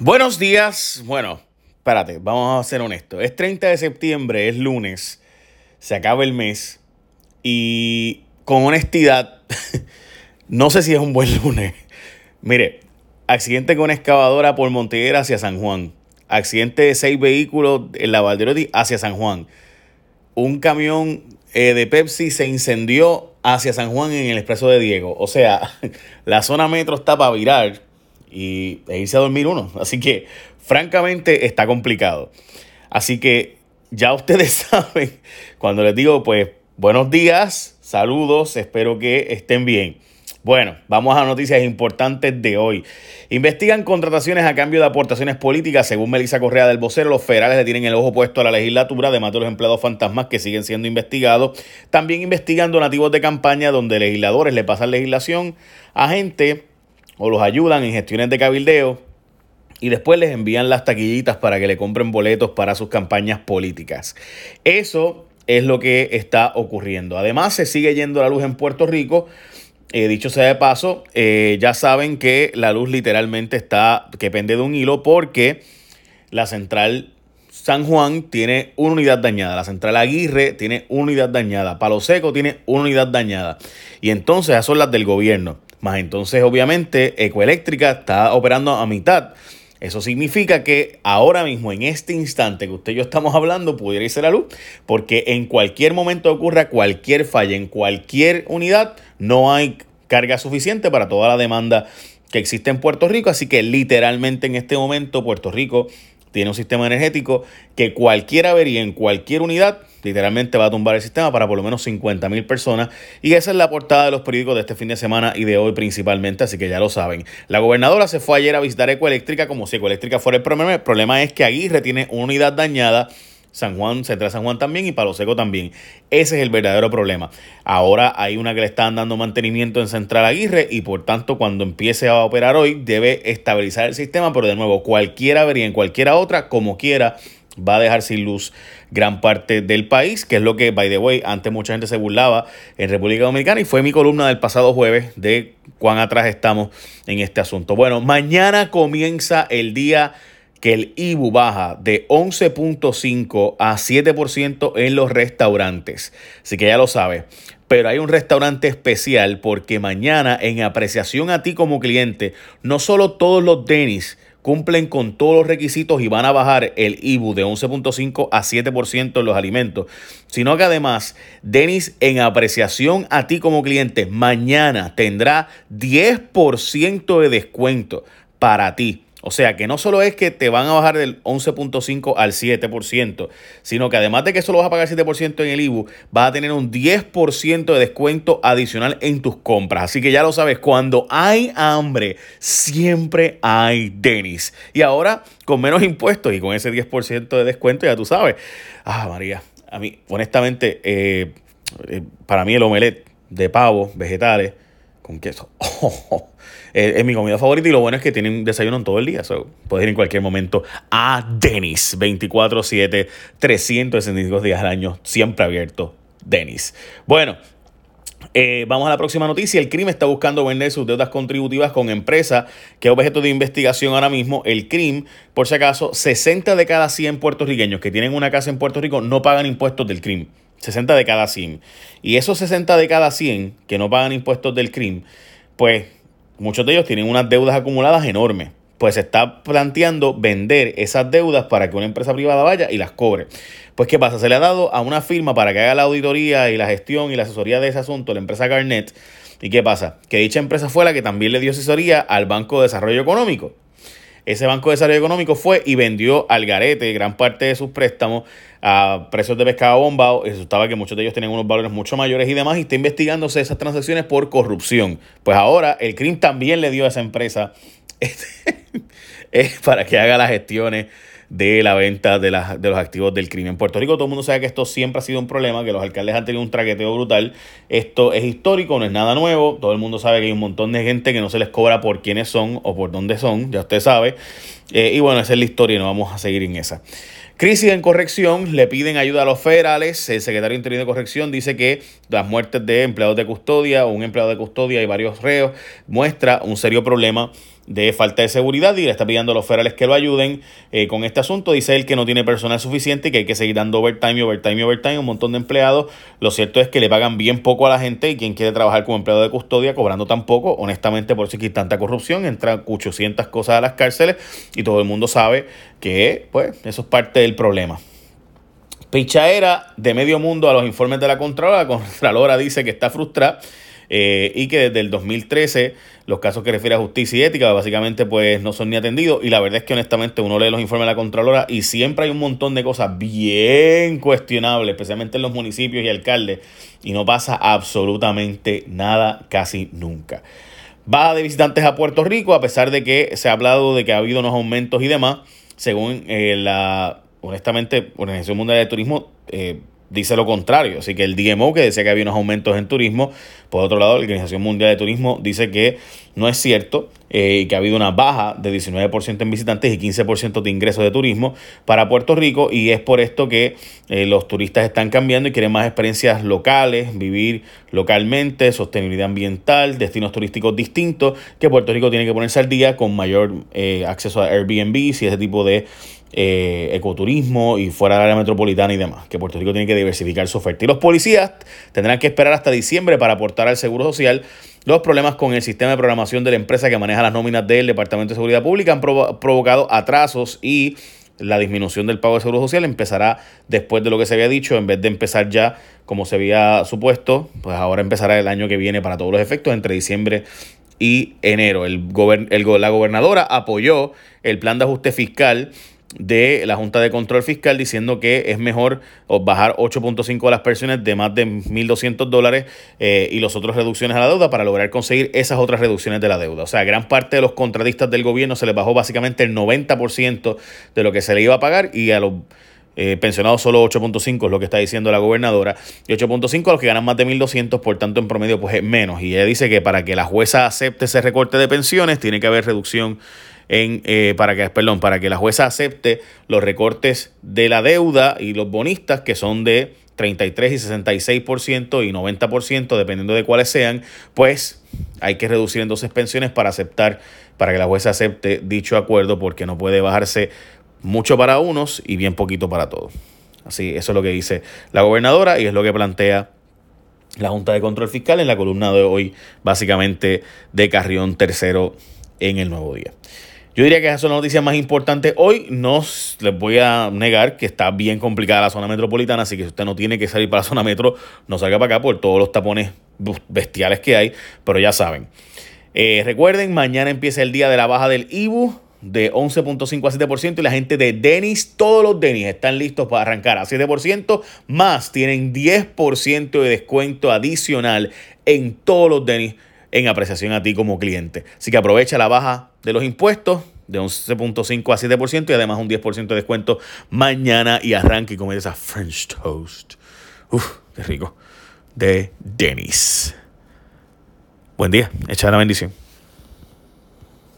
Buenos días. Bueno, espérate, vamos a ser honestos. Es 30 de septiembre, es lunes, se acaba el mes y con honestidad, no sé si es un buen lunes. Mire, accidente con excavadora por Monteguera hacia San Juan. Accidente de seis vehículos en la Valderotti hacia San Juan. Un camión eh, de Pepsi se incendió hacia San Juan en el expreso de Diego. O sea, la zona metro está para virar y e irse a dormir uno. Así que, francamente, está complicado. Así que ya ustedes saben, cuando les digo, pues, buenos días, saludos, espero que estén bien. Bueno, vamos a noticias importantes de hoy. Investigan contrataciones a cambio de aportaciones políticas. Según Melissa Correa del Vocero, los federales le tienen el ojo puesto a la legislatura, además de los empleados fantasmas que siguen siendo investigados. También investigan donativos de campaña donde legisladores le pasan legislación a gente o los ayudan en gestiones de cabildeo y después les envían las taquillitas para que le compren boletos para sus campañas políticas. Eso es lo que está ocurriendo. Además, se sigue yendo la luz en Puerto Rico. Eh, dicho sea de paso, eh, ya saben que la luz literalmente está que pende de un hilo porque la central San Juan tiene una unidad dañada, la central Aguirre tiene una unidad dañada, Palo Seco tiene una unidad dañada. Y entonces son las del gobierno. Más entonces, obviamente, Ecoeléctrica está operando a mitad. Eso significa que ahora mismo, en este instante que usted y yo estamos hablando, pudiera irse la luz, porque en cualquier momento ocurra cualquier falla, en cualquier unidad, no hay carga suficiente para toda la demanda que existe en Puerto Rico. Así que literalmente en este momento Puerto Rico tiene un sistema energético que cualquier avería en cualquier unidad literalmente va a tumbar el sistema para por lo menos 50 mil personas. Y esa es la portada de los periódicos de este fin de semana y de hoy principalmente, así que ya lo saben. La gobernadora se fue ayer a visitar Ecoeléctrica como si Ecoeléctrica fuera el problema. El problema es que Aguirre tiene una unidad dañada. San Juan, Central San Juan también y Palo Seco también. Ese es el verdadero problema. Ahora hay una que le están dando mantenimiento en Central Aguirre y por tanto cuando empiece a operar hoy debe estabilizar el sistema, pero de nuevo cualquiera avería en cualquiera otra, como quiera, va a dejar sin luz gran parte del país, que es lo que, by the way, antes mucha gente se burlaba en República Dominicana y fue mi columna del pasado jueves de cuán atrás estamos en este asunto. Bueno, mañana comienza el día que el IBU baja de 11.5 a 7% en los restaurantes. Así que ya lo sabes. Pero hay un restaurante especial porque mañana en apreciación a ti como cliente, no solo todos los tenis, cumplen con todos los requisitos y van a bajar el IBU de 11.5 a 7% en los alimentos, sino que además Denis en apreciación a ti como cliente mañana tendrá 10% de descuento para ti. O sea que no solo es que te van a bajar del 11.5 al 7%, sino que además de que solo vas a pagar 7% en el IBU, vas a tener un 10% de descuento adicional en tus compras. Así que ya lo sabes, cuando hay hambre, siempre hay Denis. Y ahora con menos impuestos y con ese 10% de descuento, ya tú sabes. Ah, María, a mí, honestamente, eh, eh, para mí el omelette de pavo, vegetales, con queso. es, mi comida favorita y lo bueno es que tienen desayuno en todo el día. puedes ir en cualquier momento a Denis 24-7, 365 días al año, siempre abierto. Denis. Bueno, eh, vamos a la próxima noticia. El CRIM está buscando vender sus deudas contributivas con empresas que es objeto de investigación ahora mismo. El CRIM, por si acaso, 60 de cada 100 puertorriqueños que tienen una casa en Puerto Rico no pagan impuestos del CRIM. 60 de cada 100. Y esos 60 de cada 100 que no pagan impuestos del crimen, pues muchos de ellos tienen unas deudas acumuladas enormes. Pues se está planteando vender esas deudas para que una empresa privada vaya y las cobre. Pues, ¿qué pasa? Se le ha dado a una firma para que haga la auditoría y la gestión y la asesoría de ese asunto, la empresa Garnet. ¿Y qué pasa? Que dicha empresa fue la que también le dio asesoría al Banco de Desarrollo Económico. Ese Banco de Desarrollo Económico fue y vendió al garete gran parte de sus préstamos a precios de pescado bombado y resultaba que muchos de ellos tenían unos valores mucho mayores y demás y está investigándose esas transacciones por corrupción. Pues ahora el CRIM también le dio a esa empresa para que haga las gestiones de la venta de, de los activos del crimen. En Puerto Rico todo el mundo sabe que esto siempre ha sido un problema, que los alcaldes han tenido un traqueteo brutal. Esto es histórico, no es nada nuevo. Todo el mundo sabe que hay un montón de gente que no se les cobra por quiénes son o por dónde son, ya usted sabe. Eh, y bueno, esa es la historia y no vamos a seguir en esa. Crisis en corrección, le piden ayuda a los federales. El secretario interino de corrección dice que las muertes de empleados de custodia o un empleado de custodia y varios reos muestra un serio problema de falta de seguridad y le está pidiendo a los federales que lo ayuden eh, con este asunto. Dice él que no tiene personal suficiente y que hay que seguir dando overtime, overtime, overtime, un montón de empleados. Lo cierto es que le pagan bien poco a la gente y quien quiere trabajar como empleado de custodia cobrando tan poco, honestamente por si hay tanta corrupción, entran 800 cosas a las cárceles y todo el mundo sabe que pues eso es parte del problema. Pichaera de medio mundo a los informes de la Contralora. La Contralora dice que está frustrada eh, y que desde el 2013 los casos que refiere a justicia y ética básicamente pues no son ni atendidos y la verdad es que honestamente uno lee los informes de la Contralora y siempre hay un montón de cosas bien cuestionables, especialmente en los municipios y alcaldes y no pasa absolutamente nada casi nunca. Va de visitantes a Puerto Rico a pesar de que se ha hablado de que ha habido unos aumentos y demás, según eh, la honestamente Organización Mundial de Turismo eh, dice lo contrario. Así que el DMO, que decía que había unos aumentos en turismo, por otro lado, la Organización Mundial de Turismo dice que no es cierto eh, que ha habido una baja de 19% en visitantes y 15% de ingresos de turismo para Puerto Rico y es por esto que eh, los turistas están cambiando y quieren más experiencias locales, vivir localmente, sostenibilidad ambiental, destinos turísticos distintos, que Puerto Rico tiene que ponerse al día con mayor eh, acceso a Airbnb y ese tipo de eh, ecoturismo y fuera del área metropolitana y demás, que Puerto Rico tiene que diversificar su oferta. Y los policías tendrán que esperar hasta diciembre para aportar al Seguro Social. Los problemas con el sistema de programación de la empresa que maneja las nóminas del Departamento de Seguridad Pública han provocado atrasos y la disminución del pago de Seguro Social empezará después de lo que se había dicho, en vez de empezar ya como se había supuesto, pues ahora empezará el año que viene para todos los efectos, entre diciembre y enero. El, el la gobernadora apoyó el plan de ajuste fiscal de la Junta de Control Fiscal diciendo que es mejor bajar 8.5 a las personas de más de 1.200 dólares eh, y los otros reducciones a la deuda para lograr conseguir esas otras reducciones de la deuda. O sea, gran parte de los contratistas del gobierno se les bajó básicamente el 90% de lo que se le iba a pagar y a los eh, pensionados solo 8.5 es lo que está diciendo la gobernadora y 8.5 a los que ganan más de 1.200, por tanto en promedio pues es menos. Y ella dice que para que la jueza acepte ese recorte de pensiones tiene que haber reducción en, eh, para que, perdón, para que la jueza acepte los recortes de la deuda y los bonistas que son de 33 y 66% y 90%, dependiendo de cuáles sean, pues hay que reducir entonces pensiones para aceptar, para que la jueza acepte dicho acuerdo, porque no puede bajarse mucho para unos y bien poquito para todos. Así, eso es lo que dice la gobernadora y es lo que plantea la Junta de Control Fiscal en la columna de hoy, básicamente de Carrión Tercero en el Nuevo Día. Yo diría que esa es la noticia más importante hoy. No les voy a negar que está bien complicada la zona metropolitana, así que si usted no tiene que salir para la zona metro, no salga para acá por todos los tapones bestiales que hay, pero ya saben. Eh, recuerden, mañana empieza el día de la baja del IBU de 11.5 a 7% y la gente de Denis, todos los Denis están listos para arrancar a 7%, más tienen 10% de descuento adicional en todos los Denis en apreciación a ti como cliente. Así que aprovecha la baja de los impuestos de 11.5 a 7% y además un 10% de descuento mañana y arranque y comer esa French toast. Uf, qué rico. De Denis. Buen día, echa la bendición.